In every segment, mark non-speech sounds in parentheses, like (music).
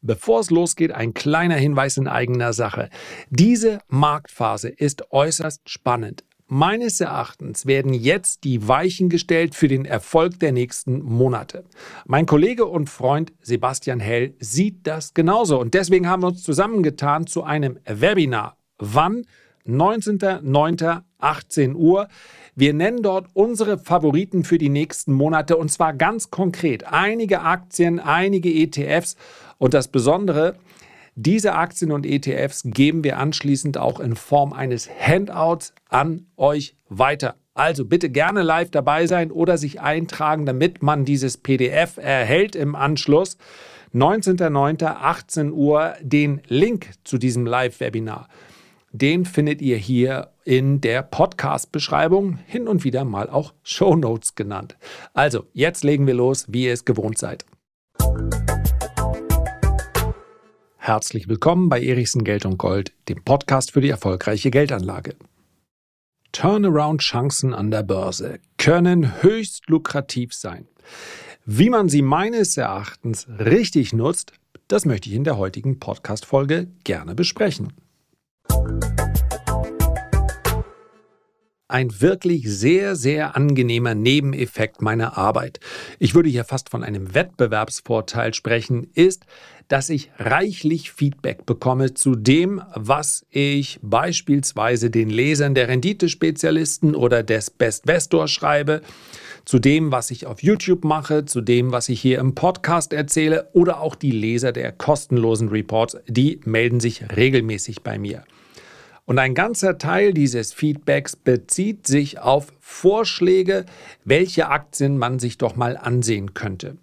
Bevor es losgeht, ein kleiner Hinweis in eigener Sache. Diese Marktphase ist äußerst spannend. Meines Erachtens werden jetzt die Weichen gestellt für den Erfolg der nächsten Monate. Mein Kollege und Freund Sebastian Hell sieht das genauso und deswegen haben wir uns zusammengetan zu einem Webinar. Wann? 19.09.18 Uhr. Wir nennen dort unsere Favoriten für die nächsten Monate und zwar ganz konkret. Einige Aktien, einige ETFs und das Besondere, diese Aktien und ETFs geben wir anschließend auch in Form eines Handouts an euch weiter. Also bitte gerne live dabei sein oder sich eintragen, damit man dieses PDF erhält im Anschluss. 19.09.18 Uhr den Link zu diesem Live-Webinar. Den findet ihr hier in der Podcast-Beschreibung, hin und wieder mal auch Show Notes genannt. Also, jetzt legen wir los, wie ihr es gewohnt seid. Herzlich willkommen bei Erichsen Geld und Gold, dem Podcast für die erfolgreiche Geldanlage. Turnaround-Chancen an der Börse können höchst lukrativ sein. Wie man sie meines Erachtens richtig nutzt, das möchte ich in der heutigen Podcast-Folge gerne besprechen. Ein wirklich sehr, sehr angenehmer Nebeneffekt meiner Arbeit. Ich würde hier fast von einem Wettbewerbsvorteil sprechen, ist, dass ich reichlich Feedback bekomme zu dem, was ich beispielsweise den Lesern der Renditespezialisten oder des Best Vestor schreibe, zu dem, was ich auf YouTube mache, zu dem, was ich hier im Podcast erzähle oder auch die Leser der kostenlosen Reports, die melden sich regelmäßig bei mir. Und ein ganzer Teil dieses Feedbacks bezieht sich auf Vorschläge, welche Aktien man sich doch mal ansehen könnte.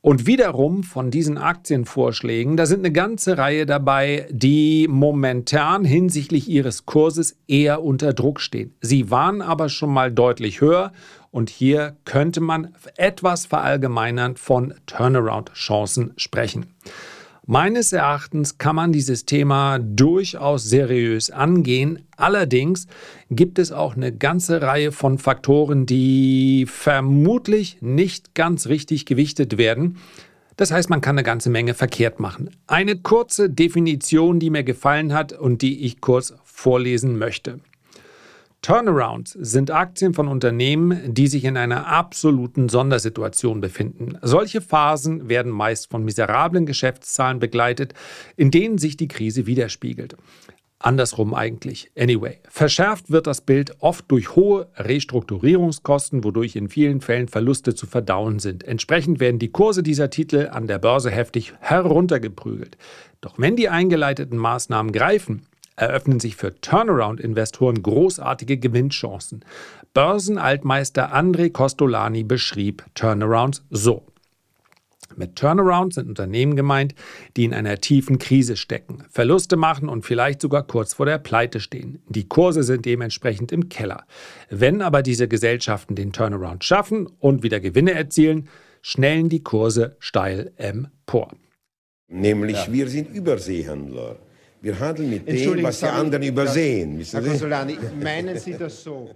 Und wiederum von diesen Aktienvorschlägen, da sind eine ganze Reihe dabei, die momentan hinsichtlich ihres Kurses eher unter Druck stehen. Sie waren aber schon mal deutlich höher und hier könnte man etwas verallgemeinernd von Turnaround-Chancen sprechen. Meines Erachtens kann man dieses Thema durchaus seriös angehen. Allerdings gibt es auch eine ganze Reihe von Faktoren, die vermutlich nicht ganz richtig gewichtet werden. Das heißt, man kann eine ganze Menge verkehrt machen. Eine kurze Definition, die mir gefallen hat und die ich kurz vorlesen möchte. Turnarounds sind Aktien von Unternehmen, die sich in einer absoluten Sondersituation befinden. Solche Phasen werden meist von miserablen Geschäftszahlen begleitet, in denen sich die Krise widerspiegelt. Andersrum eigentlich. Anyway, verschärft wird das Bild oft durch hohe Restrukturierungskosten, wodurch in vielen Fällen Verluste zu verdauen sind. Entsprechend werden die Kurse dieser Titel an der Börse heftig heruntergeprügelt. Doch wenn die eingeleiteten Maßnahmen greifen, eröffnen sich für Turnaround-Investoren großartige Gewinnchancen. Börsenaltmeister André Costolani beschrieb Turnarounds so. Mit Turnarounds sind Unternehmen gemeint, die in einer tiefen Krise stecken, Verluste machen und vielleicht sogar kurz vor der Pleite stehen. Die Kurse sind dementsprechend im Keller. Wenn aber diese Gesellschaften den Turnaround schaffen und wieder Gewinne erzielen, schnellen die Kurse steil empor. Nämlich ja. wir sind Überseehandler. Wir handeln mit dem, was die anderen übersehen. Herr Consolani, meinen Sie das so?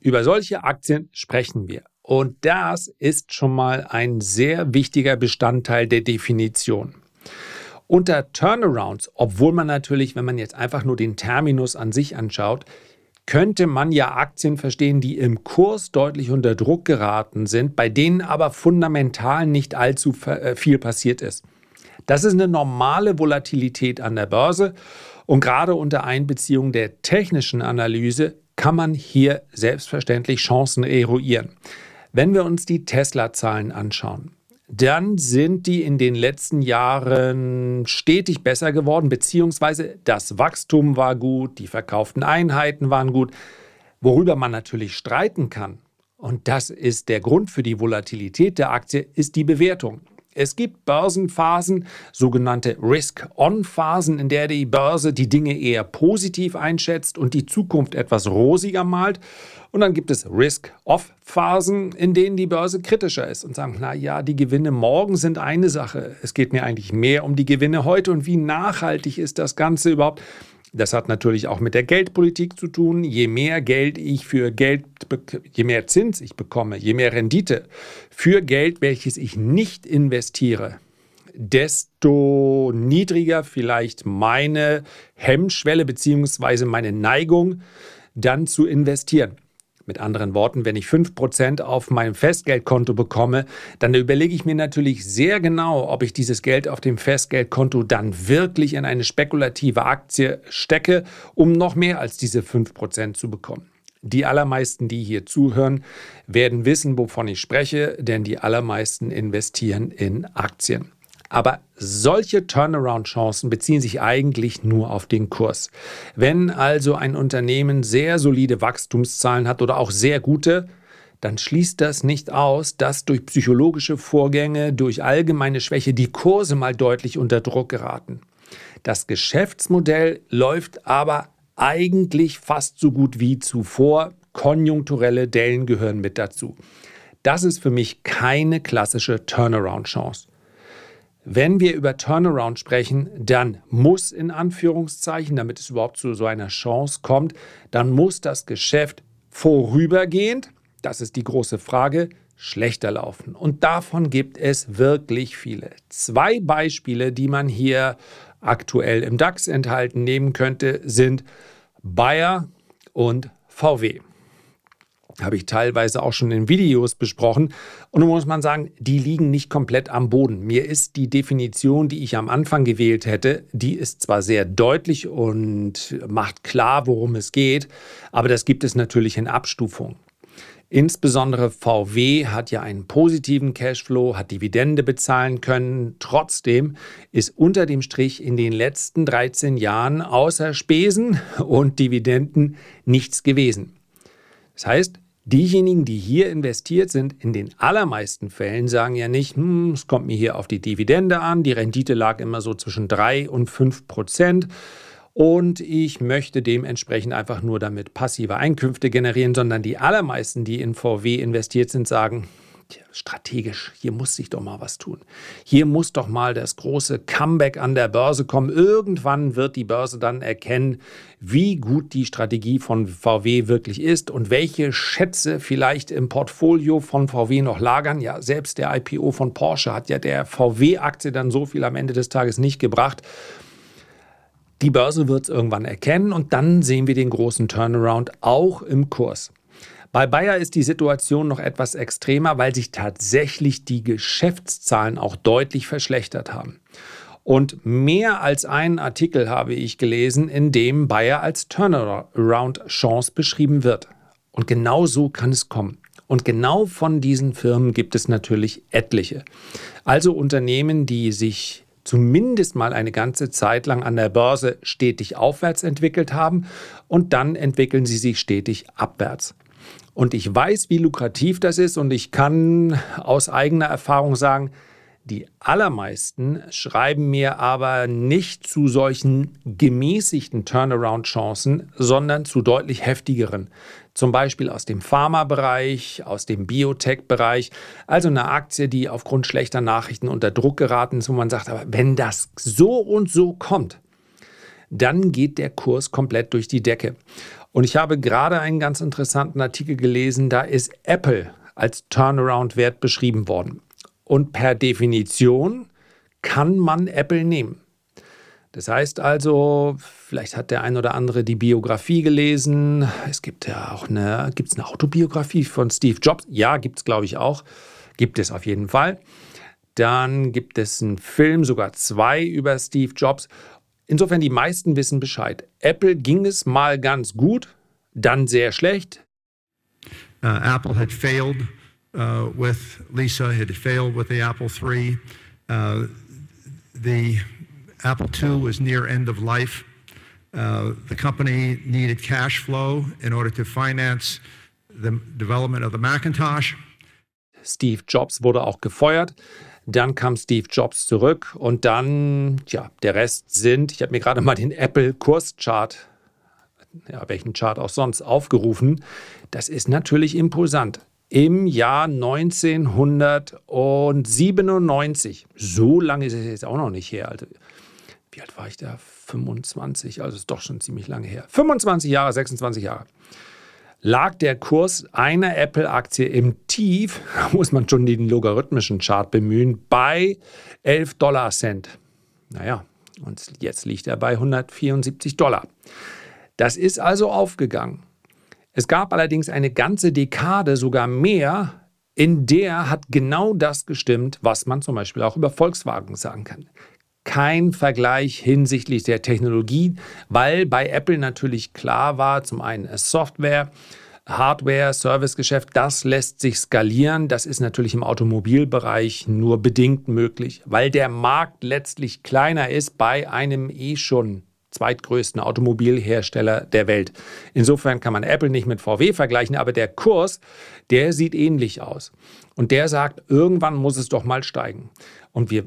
Über solche Aktien sprechen wir. Und das ist schon mal ein sehr wichtiger Bestandteil der Definition. Unter Turnarounds, obwohl man natürlich, wenn man jetzt einfach nur den Terminus an sich anschaut, könnte man ja Aktien verstehen, die im Kurs deutlich unter Druck geraten sind, bei denen aber fundamental nicht allzu äh, viel passiert ist. Das ist eine normale Volatilität an der Börse und gerade unter Einbeziehung der technischen Analyse kann man hier selbstverständlich Chancen eruieren. Wenn wir uns die Tesla-Zahlen anschauen, dann sind die in den letzten Jahren stetig besser geworden, beziehungsweise das Wachstum war gut, die verkauften Einheiten waren gut. Worüber man natürlich streiten kann, und das ist der Grund für die Volatilität der Aktie, ist die Bewertung. Es gibt Börsenphasen, sogenannte Risk-On-Phasen, in der die Börse die Dinge eher positiv einschätzt und die Zukunft etwas rosiger malt. Und dann gibt es Risk-Off-Phasen, in denen die Börse kritischer ist und sagt, na ja, die Gewinne morgen sind eine Sache. Es geht mir eigentlich mehr um die Gewinne heute und wie nachhaltig ist das Ganze überhaupt. Das hat natürlich auch mit der Geldpolitik zu tun. Je mehr Geld ich für Geld, je mehr Zins ich bekomme, je mehr Rendite für Geld, welches ich nicht investiere, desto niedriger vielleicht meine Hemmschwelle bzw. meine Neigung, dann zu investieren. Mit anderen Worten, wenn ich 5% auf meinem Festgeldkonto bekomme, dann überlege ich mir natürlich sehr genau, ob ich dieses Geld auf dem Festgeldkonto dann wirklich in eine spekulative Aktie stecke, um noch mehr als diese 5% zu bekommen. Die allermeisten, die hier zuhören, werden wissen, wovon ich spreche, denn die allermeisten investieren in Aktien. Aber solche Turnaround-Chancen beziehen sich eigentlich nur auf den Kurs. Wenn also ein Unternehmen sehr solide Wachstumszahlen hat oder auch sehr gute, dann schließt das nicht aus, dass durch psychologische Vorgänge, durch allgemeine Schwäche die Kurse mal deutlich unter Druck geraten. Das Geschäftsmodell läuft aber eigentlich fast so gut wie zuvor. Konjunkturelle Dellen gehören mit dazu. Das ist für mich keine klassische Turnaround-Chance. Wenn wir über Turnaround sprechen, dann muss in Anführungszeichen, damit es überhaupt zu so einer Chance kommt, dann muss das Geschäft vorübergehend, das ist die große Frage, schlechter laufen. Und davon gibt es wirklich viele. Zwei Beispiele, die man hier aktuell im DAX enthalten nehmen könnte, sind Bayer und VW habe ich teilweise auch schon in Videos besprochen. Und nun muss man sagen, die liegen nicht komplett am Boden. Mir ist die Definition, die ich am Anfang gewählt hätte, die ist zwar sehr deutlich und macht klar, worum es geht, aber das gibt es natürlich in Abstufung. Insbesondere VW hat ja einen positiven Cashflow, hat Dividende bezahlen können. Trotzdem ist unter dem Strich in den letzten 13 Jahren außer Spesen und Dividenden nichts gewesen. Das heißt, Diejenigen, die hier investiert sind, in den allermeisten Fällen sagen ja nicht, hm, es kommt mir hier auf die Dividende an, die Rendite lag immer so zwischen 3 und 5 Prozent und ich möchte dementsprechend einfach nur damit passive Einkünfte generieren, sondern die allermeisten, die in VW investiert sind, sagen, strategisch, hier muss sich doch mal was tun. Hier muss doch mal das große Comeback an der Börse kommen. Irgendwann wird die Börse dann erkennen, wie gut die Strategie von VW wirklich ist und welche Schätze vielleicht im Portfolio von VW noch lagern. Ja, selbst der IPO von Porsche hat ja der VW-Aktie dann so viel am Ende des Tages nicht gebracht. Die Börse wird es irgendwann erkennen und dann sehen wir den großen Turnaround auch im Kurs. Bei Bayer ist die Situation noch etwas extremer, weil sich tatsächlich die Geschäftszahlen auch deutlich verschlechtert haben. Und mehr als einen Artikel habe ich gelesen, in dem Bayer als Turnaround-Chance beschrieben wird. Und genau so kann es kommen. Und genau von diesen Firmen gibt es natürlich etliche. Also Unternehmen, die sich zumindest mal eine ganze Zeit lang an der Börse stetig aufwärts entwickelt haben und dann entwickeln sie sich stetig abwärts. Und ich weiß, wie lukrativ das ist und ich kann aus eigener Erfahrung sagen, die allermeisten schreiben mir aber nicht zu solchen gemäßigten Turnaround-Chancen, sondern zu deutlich heftigeren. Zum Beispiel aus dem Pharmabereich, aus dem Biotech-Bereich. Also eine Aktie, die aufgrund schlechter Nachrichten unter Druck geraten ist, wo man sagt, aber wenn das so und so kommt, dann geht der Kurs komplett durch die Decke. Und ich habe gerade einen ganz interessanten Artikel gelesen, da ist Apple als Turnaround-Wert beschrieben worden. Und per Definition kann man Apple nehmen. Das heißt also, vielleicht hat der ein oder andere die Biografie gelesen. Es gibt ja auch eine, gibt eine Autobiografie von Steve Jobs? Ja, gibt es, glaube ich, auch. Gibt es auf jeden Fall. Dann gibt es einen Film, sogar zwei über Steve Jobs. Insofern, die meisten wissen Bescheid. Apple ging es mal ganz gut, dann sehr schlecht. Uh, Apple had failed uh, with Lisa, had failed with the Apple III. Uh, the Apple II was near end of life. Uh, the company needed cash flow in order to finance the development of the Macintosh. Steve Jobs wurde auch gefeuert. Dann kam Steve Jobs zurück und dann, ja, der Rest sind, ich habe mir gerade mal den Apple-Kurschart, ja, welchen Chart auch sonst, aufgerufen. Das ist natürlich impulsant. Im Jahr 1997, so lange ist es jetzt auch noch nicht her, also, wie alt war ich da? 25, also ist doch schon ziemlich lange her. 25 Jahre, 26 Jahre lag der Kurs einer Apple-Aktie im Tief, (laughs) da muss man schon den logarithmischen Chart bemühen, bei 11 Dollar Cent. Naja, und jetzt liegt er bei 174 Dollar. Das ist also aufgegangen. Es gab allerdings eine ganze Dekade, sogar mehr, in der hat genau das gestimmt, was man zum Beispiel auch über Volkswagen sagen kann. Kein Vergleich hinsichtlich der Technologie, weil bei Apple natürlich klar war, zum einen Software, Hardware, Servicegeschäft, das lässt sich skalieren. Das ist natürlich im Automobilbereich nur bedingt möglich, weil der Markt letztlich kleiner ist bei einem eh schon zweitgrößten Automobilhersteller der Welt. Insofern kann man Apple nicht mit VW vergleichen, aber der Kurs, der sieht ähnlich aus. Und der sagt, irgendwann muss es doch mal steigen. Und wir,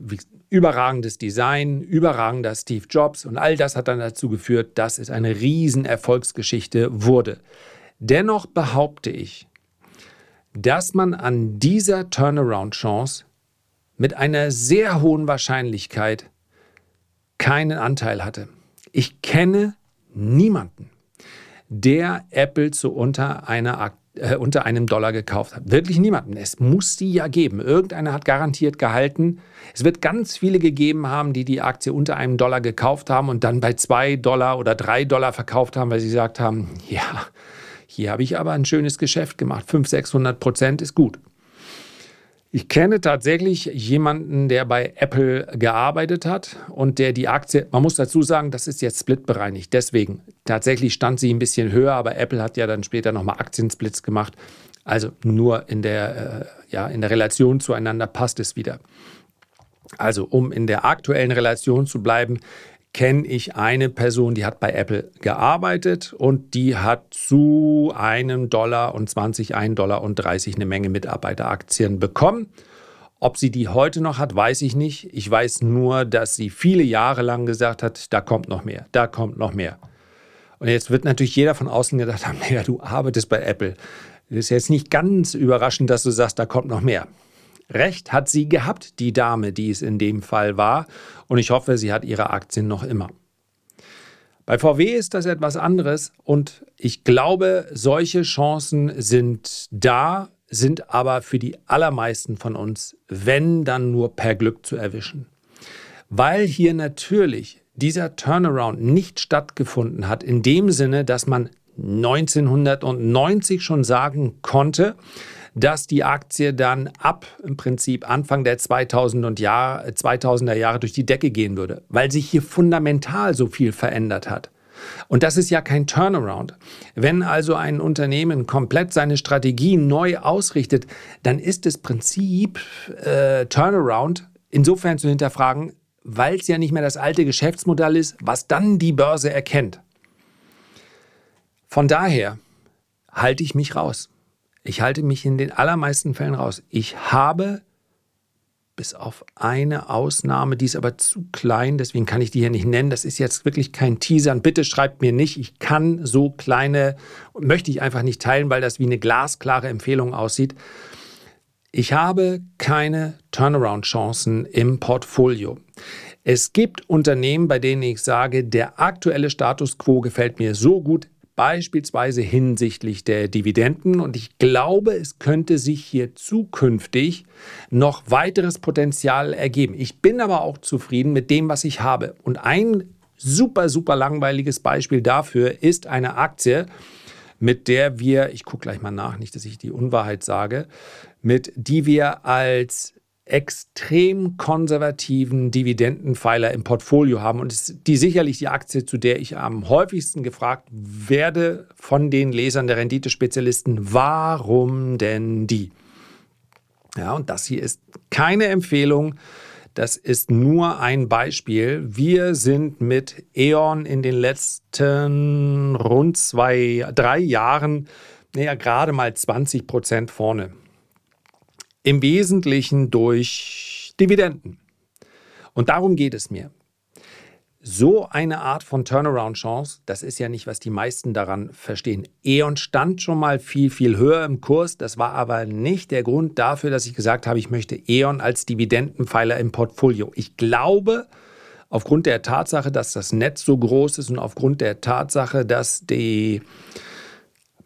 überragendes Design, überragender Steve Jobs und all das hat dann dazu geführt, dass es eine Riesenerfolgsgeschichte wurde. Dennoch behaupte ich, dass man an dieser Turnaround-Chance mit einer sehr hohen Wahrscheinlichkeit keinen Anteil hatte. Ich kenne niemanden, der Apple zu unter, einer, äh, unter einem Dollar gekauft hat. Wirklich niemanden. Es muss die ja geben. Irgendeiner hat garantiert gehalten. Es wird ganz viele gegeben haben, die die Aktie unter einem Dollar gekauft haben und dann bei zwei Dollar oder drei Dollar verkauft haben, weil sie gesagt haben, ja, hier habe ich aber ein schönes Geschäft gemacht. 500, 600 Prozent ist gut. Ich kenne tatsächlich jemanden, der bei Apple gearbeitet hat und der die Aktie, man muss dazu sagen, das ist jetzt splitbereinigt. Deswegen, tatsächlich stand sie ein bisschen höher, aber Apple hat ja dann später nochmal Aktiensplits gemacht. Also nur in der, äh, ja, in der Relation zueinander passt es wieder. Also um in der aktuellen Relation zu bleiben, kenne ich eine Person, die hat bei Apple gearbeitet und die hat zu einem Dollar und 20, 1 Dollar und 30 eine Menge Mitarbeiteraktien bekommen. Ob sie die heute noch hat, weiß ich nicht. Ich weiß nur, dass sie viele Jahre lang gesagt hat, da kommt noch mehr, da kommt noch mehr. Und jetzt wird natürlich jeder von außen gedacht haben, (laughs) ja, du arbeitest bei Apple. Das ist jetzt nicht ganz überraschend, dass du sagst, da kommt noch mehr. Recht hat sie gehabt, die Dame, die es in dem Fall war. Und ich hoffe, sie hat ihre Aktien noch immer. Bei VW ist das etwas anderes und ich glaube, solche Chancen sind da, sind aber für die allermeisten von uns, wenn dann nur per Glück zu erwischen. Weil hier natürlich dieser Turnaround nicht stattgefunden hat, in dem Sinne, dass man 1990 schon sagen konnte, dass die Aktie dann ab im Prinzip Anfang der 2000 Jahr, 2000er Jahre durch die Decke gehen würde, weil sich hier fundamental so viel verändert hat. Und das ist ja kein Turnaround. Wenn also ein Unternehmen komplett seine Strategie neu ausrichtet, dann ist das Prinzip äh, Turnaround insofern zu hinterfragen, weil es ja nicht mehr das alte Geschäftsmodell ist, was dann die Börse erkennt. Von daher halte ich mich raus. Ich halte mich in den allermeisten Fällen raus. Ich habe bis auf eine Ausnahme, die ist aber zu klein, deswegen kann ich die hier nicht nennen. Das ist jetzt wirklich kein Teaser. bitte schreibt mir nicht, ich kann so kleine, möchte ich einfach nicht teilen, weil das wie eine glasklare Empfehlung aussieht. Ich habe keine Turnaround-Chancen im Portfolio. Es gibt Unternehmen, bei denen ich sage, der aktuelle Status quo gefällt mir so gut, beispielsweise hinsichtlich der Dividenden. Und ich glaube, es könnte sich hier zukünftig noch weiteres Potenzial ergeben. Ich bin aber auch zufrieden mit dem, was ich habe. Und ein super, super langweiliges Beispiel dafür ist eine Aktie, mit der wir, ich gucke gleich mal nach, nicht, dass ich die Unwahrheit sage, mit die wir als extrem konservativen Dividendenpfeiler im Portfolio haben und ist die sicherlich die Aktie, zu der ich am häufigsten gefragt werde von den Lesern der Renditespezialisten, warum denn die? Ja, und das hier ist keine Empfehlung. Das ist nur ein Beispiel. Wir sind mit E.ON in den letzten rund zwei, drei Jahren, naja, gerade mal 20 Prozent vorne. Im Wesentlichen durch Dividenden. Und darum geht es mir. So eine Art von Turnaround-Chance, das ist ja nicht, was die meisten daran verstehen. E.ON stand schon mal viel, viel höher im Kurs. Das war aber nicht der Grund dafür, dass ich gesagt habe, ich möchte E.ON als Dividendenpfeiler im Portfolio. Ich glaube, aufgrund der Tatsache, dass das Netz so groß ist und aufgrund der Tatsache, dass die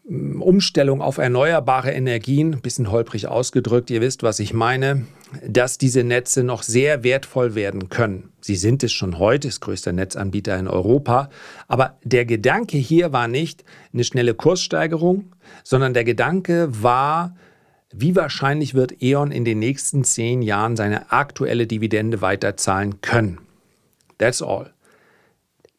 Umstellung auf erneuerbare Energien, ein bisschen holprig ausgedrückt, ihr wisst, was ich meine, dass diese Netze noch sehr wertvoll werden können. Sie sind es schon heute, ist größter Netzanbieter in Europa. Aber der Gedanke hier war nicht eine schnelle Kurssteigerung, sondern der Gedanke war, wie wahrscheinlich wird E.ON in den nächsten zehn Jahren seine aktuelle Dividende weiterzahlen können. That's all.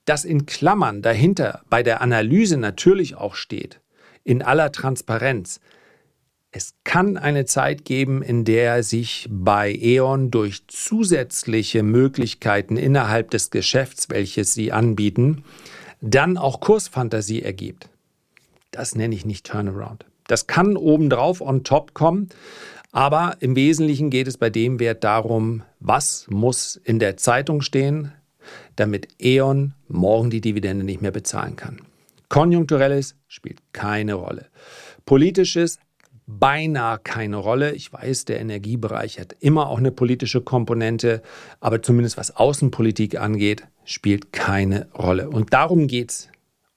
Dass in Klammern dahinter bei der Analyse natürlich auch steht, in aller Transparenz, es kann eine Zeit geben, in der sich bei E.ON durch zusätzliche Möglichkeiten innerhalb des Geschäfts, welches sie anbieten, dann auch Kursfantasie ergibt. Das nenne ich nicht Turnaround. Das kann obendrauf on top kommen, aber im Wesentlichen geht es bei dem Wert darum, was muss in der Zeitung stehen, damit E.ON morgen die Dividende nicht mehr bezahlen kann. Konjunkturelles spielt keine Rolle. Politisches beinahe keine Rolle. Ich weiß, der Energiebereich hat immer auch eine politische Komponente, aber zumindest was Außenpolitik angeht, spielt keine Rolle. Und darum geht's.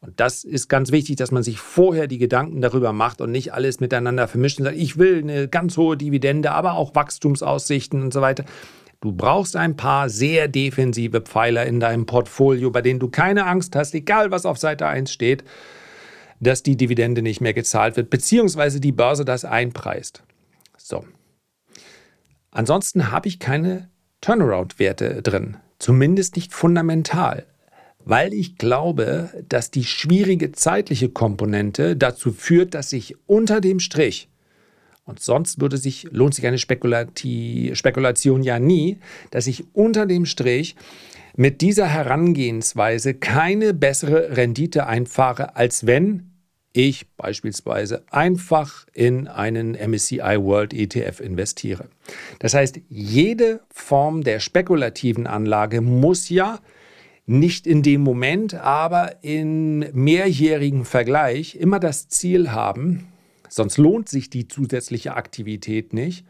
Und das ist ganz wichtig, dass man sich vorher die Gedanken darüber macht und nicht alles miteinander vermischt und sagt, ich will eine ganz hohe Dividende, aber auch Wachstumsaussichten und so weiter. Du brauchst ein paar sehr defensive Pfeiler in deinem Portfolio, bei denen du keine Angst hast, egal was auf Seite 1 steht, dass die Dividende nicht mehr gezahlt wird, beziehungsweise die Börse das einpreist. So. Ansonsten habe ich keine Turnaround-Werte drin, zumindest nicht fundamental, weil ich glaube, dass die schwierige zeitliche Komponente dazu führt, dass sich unter dem Strich und sonst würde sich, lohnt sich eine Spekulation ja nie, dass ich unter dem Strich mit dieser Herangehensweise keine bessere Rendite einfahre, als wenn ich beispielsweise einfach in einen MSCI World ETF investiere. Das heißt, jede Form der spekulativen Anlage muss ja nicht in dem Moment, aber in mehrjährigen Vergleich immer das Ziel haben, sonst lohnt sich die zusätzliche Aktivität nicht,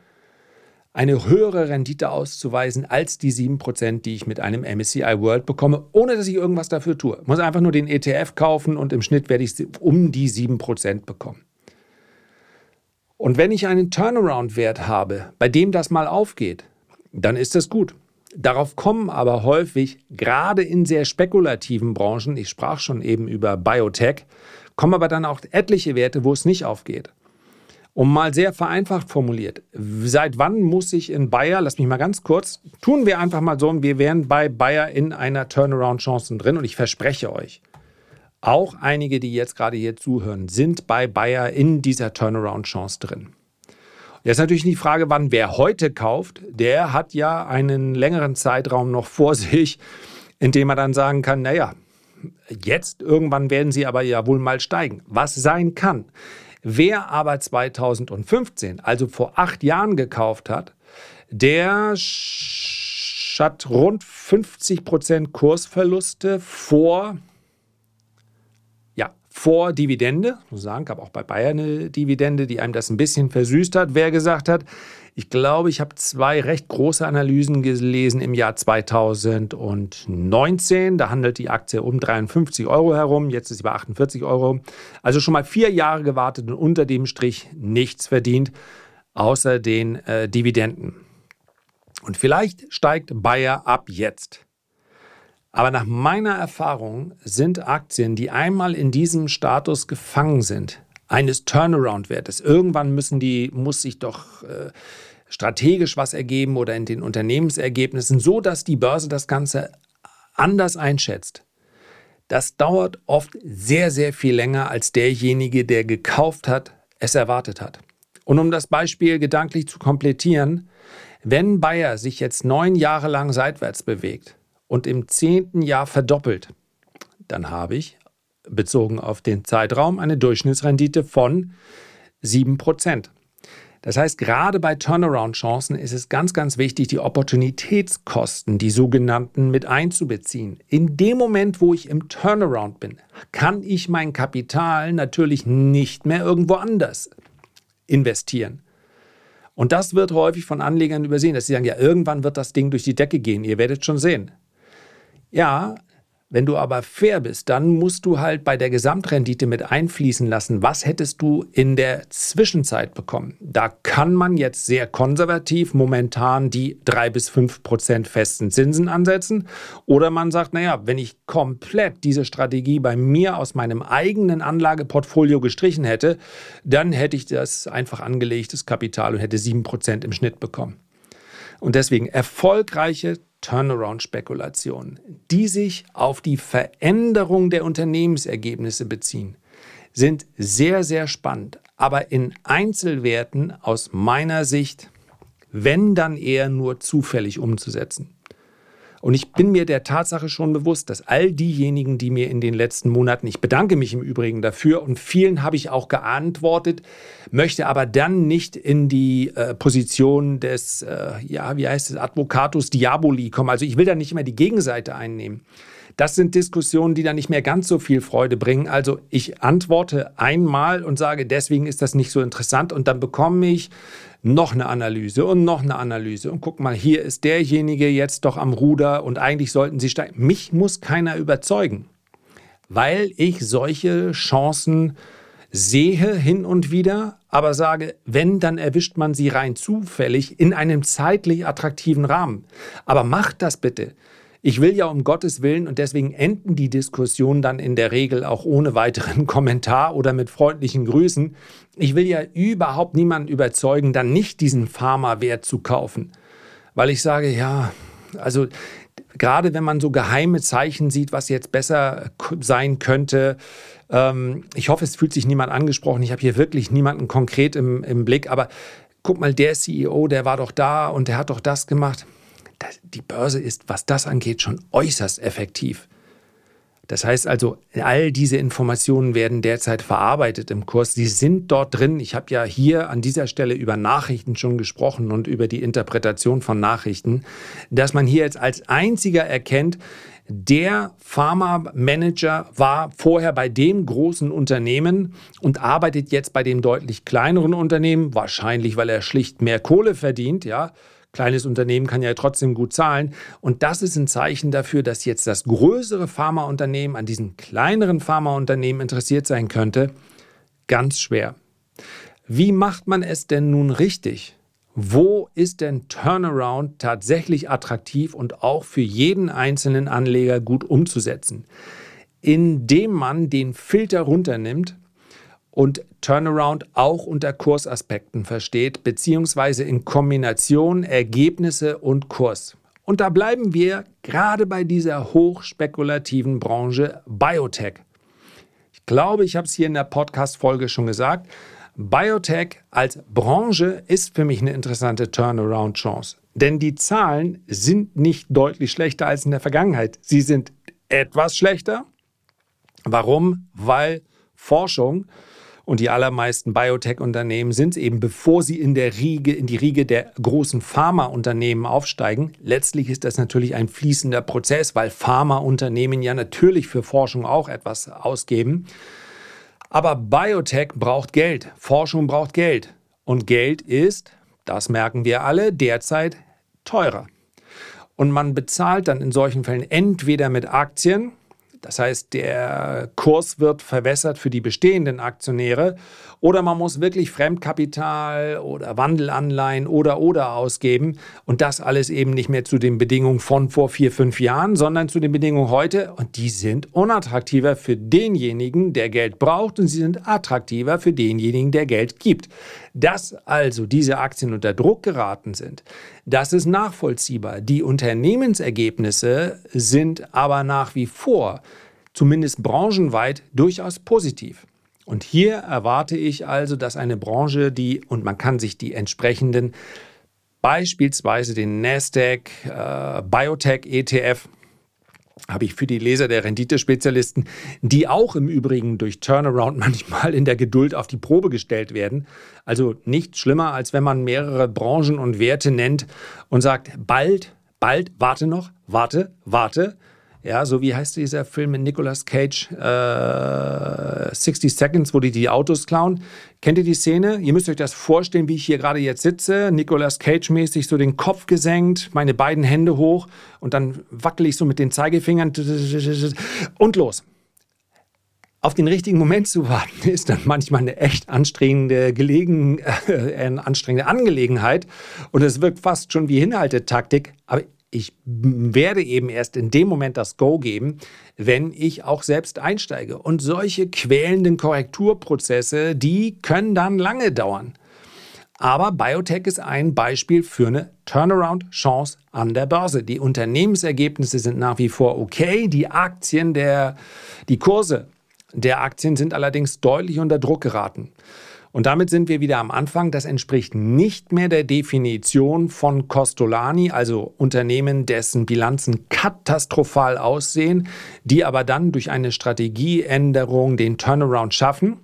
eine höhere Rendite auszuweisen als die 7%, die ich mit einem MSCI World bekomme, ohne dass ich irgendwas dafür tue. Ich muss einfach nur den ETF kaufen und im Schnitt werde ich um die 7% bekommen. Und wenn ich einen Turnaround-Wert habe, bei dem das mal aufgeht, dann ist das gut. Darauf kommen aber häufig, gerade in sehr spekulativen Branchen, ich sprach schon eben über Biotech, kommen aber dann auch etliche Werte, wo es nicht aufgeht. Um mal sehr vereinfacht formuliert, seit wann muss ich in Bayer, lass mich mal ganz kurz, tun wir einfach mal so, wir wären bei Bayer in einer Turnaround-Chance drin und ich verspreche euch, auch einige, die jetzt gerade hier zuhören, sind bei Bayer in dieser Turnaround-Chance drin. Jetzt natürlich die Frage, wann wer heute kauft, der hat ja einen längeren Zeitraum noch vor sich, in dem er dann sagen kann, naja, jetzt irgendwann werden sie aber ja wohl mal steigen, was sein kann. Wer aber 2015, also vor acht Jahren gekauft hat, der hat rund 50 Prozent Kursverluste vor, ja, vor Dividende. Ich muss sagen, gab auch bei Bayern eine Dividende, die einem das ein bisschen versüßt hat. Wer gesagt hat, ich glaube, ich habe zwei recht große Analysen gelesen im Jahr 2019. Da handelt die Aktie um 53 Euro herum. Jetzt ist sie bei 48 Euro. Also schon mal vier Jahre gewartet und unter dem Strich nichts verdient, außer den äh, Dividenden. Und vielleicht steigt Bayer ab jetzt. Aber nach meiner Erfahrung sind Aktien, die einmal in diesem Status gefangen sind, eines Turnaround-Wertes. Irgendwann müssen die, muss sich doch äh, strategisch was ergeben oder in den Unternehmensergebnissen, so dass die Börse das Ganze anders einschätzt. Das dauert oft sehr, sehr viel länger, als derjenige, der gekauft hat, es erwartet hat. Und um das Beispiel gedanklich zu komplettieren, wenn Bayer sich jetzt neun Jahre lang seitwärts bewegt und im zehnten Jahr verdoppelt, dann habe ich, bezogen auf den Zeitraum, eine Durchschnittsrendite von 7%. Das heißt, gerade bei Turnaround-Chancen ist es ganz, ganz wichtig, die Opportunitätskosten, die sogenannten, mit einzubeziehen. In dem Moment, wo ich im Turnaround bin, kann ich mein Kapital natürlich nicht mehr irgendwo anders investieren. Und das wird häufig von Anlegern übersehen, dass sie sagen, ja, irgendwann wird das Ding durch die Decke gehen, ihr werdet schon sehen. Ja, Wenn du aber fair bist, dann musst du halt bei der Gesamtrendite mit einfließen lassen, was hättest du in der Zwischenzeit bekommen. Da kann man jetzt sehr konservativ momentan die drei bis fünf Prozent festen Zinsen ansetzen. Oder man sagt, naja, wenn ich komplett diese Strategie bei mir aus meinem eigenen Anlageportfolio gestrichen hätte, dann hätte ich das einfach angelegtes Kapital und hätte sieben Prozent im Schnitt bekommen. Und deswegen erfolgreiche Turnaround-Spekulationen, die sich auf die Veränderung der Unternehmensergebnisse beziehen, sind sehr, sehr spannend, aber in Einzelwerten aus meiner Sicht, wenn dann eher nur zufällig umzusetzen. Und ich bin mir der Tatsache schon bewusst, dass all diejenigen, die mir in den letzten Monaten, ich bedanke mich im Übrigen dafür und vielen habe ich auch geantwortet, möchte aber dann nicht in die äh, Position des, äh, ja, wie heißt es, Advocatus Diaboli kommen. Also ich will da nicht immer die Gegenseite einnehmen. Das sind Diskussionen, die dann nicht mehr ganz so viel Freude bringen. Also ich antworte einmal und sage, deswegen ist das nicht so interessant und dann bekomme ich noch eine Analyse und noch eine Analyse. Und guck mal, hier ist derjenige jetzt doch am Ruder und eigentlich sollten sie steigen. Mich muss keiner überzeugen, weil ich solche Chancen sehe hin und wieder, aber sage, wenn, dann erwischt man sie rein zufällig in einem zeitlich attraktiven Rahmen. Aber macht das bitte. Ich will ja um Gottes Willen und deswegen enden die Diskussionen dann in der Regel auch ohne weiteren (laughs) Kommentar oder mit freundlichen Grüßen. Ich will ja überhaupt niemanden überzeugen, dann nicht diesen Pharmawert zu kaufen. Weil ich sage, ja, also gerade wenn man so geheime Zeichen sieht, was jetzt besser sein könnte, ähm, ich hoffe, es fühlt sich niemand angesprochen. Ich habe hier wirklich niemanden konkret im, im Blick, aber guck mal, der CEO, der war doch da und der hat doch das gemacht die Börse ist, was das angeht, schon äußerst effektiv. Das heißt also, all diese Informationen werden derzeit verarbeitet im Kurs. Sie sind dort drin. Ich habe ja hier an dieser Stelle über Nachrichten schon gesprochen und über die Interpretation von Nachrichten, dass man hier jetzt als einziger erkennt, der Pharma-Manager war vorher bei dem großen Unternehmen und arbeitet jetzt bei dem deutlich kleineren Unternehmen, wahrscheinlich weil er schlicht mehr Kohle verdient, ja kleines Unternehmen kann ja trotzdem gut zahlen. Und das ist ein Zeichen dafür, dass jetzt das größere Pharmaunternehmen an diesen kleineren Pharmaunternehmen interessiert sein könnte. Ganz schwer. Wie macht man es denn nun richtig? Wo ist denn Turnaround tatsächlich attraktiv und auch für jeden einzelnen Anleger gut umzusetzen? Indem man den Filter runternimmt und Turnaround auch unter Kursaspekten versteht, beziehungsweise in Kombination Ergebnisse und Kurs. Und da bleiben wir gerade bei dieser hochspekulativen Branche Biotech. Ich glaube, ich habe es hier in der Podcast-Folge schon gesagt. Biotech als Branche ist für mich eine interessante Turnaround-Chance. Denn die Zahlen sind nicht deutlich schlechter als in der Vergangenheit. Sie sind etwas schlechter. Warum? Weil Forschung und die allermeisten Biotech-Unternehmen sind eben, bevor sie in der Riege, in die Riege der großen Pharmaunternehmen aufsteigen. Letztlich ist das natürlich ein fließender Prozess, weil Pharmaunternehmen ja natürlich für Forschung auch etwas ausgeben. Aber Biotech braucht Geld, Forschung braucht Geld. Und Geld ist, das merken wir alle, derzeit teurer. Und man bezahlt dann in solchen Fällen entweder mit Aktien, das heißt, der Kurs wird verwässert für die bestehenden Aktionäre oder man muss wirklich Fremdkapital oder Wandelanleihen oder oder ausgeben und das alles eben nicht mehr zu den Bedingungen von vor vier, fünf Jahren, sondern zu den Bedingungen heute und die sind unattraktiver für denjenigen, der Geld braucht und sie sind attraktiver für denjenigen, der Geld gibt. Dass also diese Aktien unter Druck geraten sind, das ist nachvollziehbar. Die Unternehmensergebnisse sind aber nach wie vor, zumindest branchenweit, durchaus positiv. Und hier erwarte ich also, dass eine Branche, die, und man kann sich die entsprechenden, beispielsweise den Nasdaq äh, Biotech ETF, habe ich für die Leser der Renditespezialisten, die auch im Übrigen durch Turnaround (laughs) manchmal in der Geduld auf die Probe gestellt werden. Also nicht schlimmer, als wenn man mehrere Branchen und Werte nennt und sagt, bald, bald, warte noch, warte, warte. Ja, so wie heißt dieser Film mit Nicolas Cage, äh, 60 Seconds, wo die die Autos klauen. Kennt ihr die Szene? Ihr müsst euch das vorstellen, wie ich hier gerade jetzt sitze, Nicolas Cage-mäßig so den Kopf gesenkt, meine beiden Hände hoch und dann wackel ich so mit den Zeigefingern und los. Auf den richtigen Moment zu warten, ist dann manchmal eine echt anstrengende, Gelegen, äh, anstrengende Angelegenheit. Und es wirkt fast schon wie Hinhaltetaktik. Aber ich werde eben erst in dem Moment das Go geben, wenn ich auch selbst einsteige. Und solche quälenden Korrekturprozesse, die können dann lange dauern. Aber Biotech ist ein Beispiel für eine Turnaround-Chance an der Börse. Die Unternehmensergebnisse sind nach wie vor okay. Die Aktien der, die Kurse der Aktien sind allerdings deutlich unter Druck geraten. Und damit sind wir wieder am Anfang. Das entspricht nicht mehr der Definition von Costolani, also Unternehmen, dessen Bilanzen katastrophal aussehen, die aber dann durch eine Strategieänderung den Turnaround schaffen.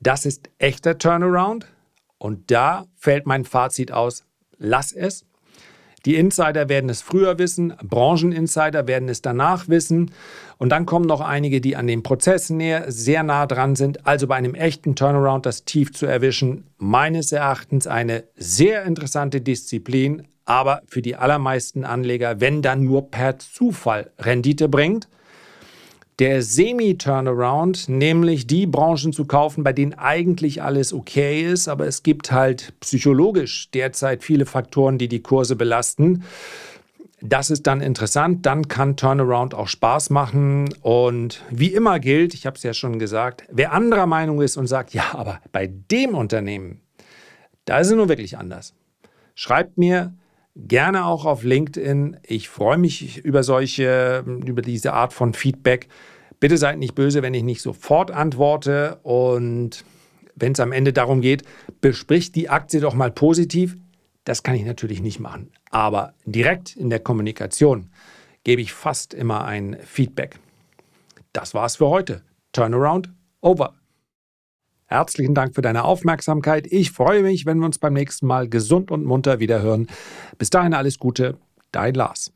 Das ist echter Turnaround. Und da fällt mein Fazit aus, lass es. Die Insider werden es früher wissen, Brancheninsider werden es danach wissen. Und dann kommen noch einige, die an den Prozessen näher, sehr nah dran sind. Also bei einem echten Turnaround das Tief zu erwischen, meines Erachtens eine sehr interessante Disziplin, aber für die allermeisten Anleger, wenn dann nur per Zufall Rendite bringt der Semi-Turnaround, nämlich die Branchen zu kaufen, bei denen eigentlich alles okay ist, aber es gibt halt psychologisch derzeit viele Faktoren, die die Kurse belasten. Das ist dann interessant, dann kann Turnaround auch Spaß machen und wie immer gilt, ich habe es ja schon gesagt, wer anderer Meinung ist und sagt, ja, aber bei dem Unternehmen, da ist es nur wirklich anders. Schreibt mir, gerne auch auf LinkedIn. Ich freue mich über solche, über diese Art von Feedback. Bitte seid nicht böse, wenn ich nicht sofort antworte und wenn es am Ende darum geht, bespricht die Aktie doch mal positiv. Das kann ich natürlich nicht machen. Aber direkt in der Kommunikation gebe ich fast immer ein Feedback. Das war's für heute. Turnaround over. Herzlichen Dank für deine Aufmerksamkeit. Ich freue mich, wenn wir uns beim nächsten Mal gesund und munter wiederhören. Bis dahin alles Gute, dein Lars.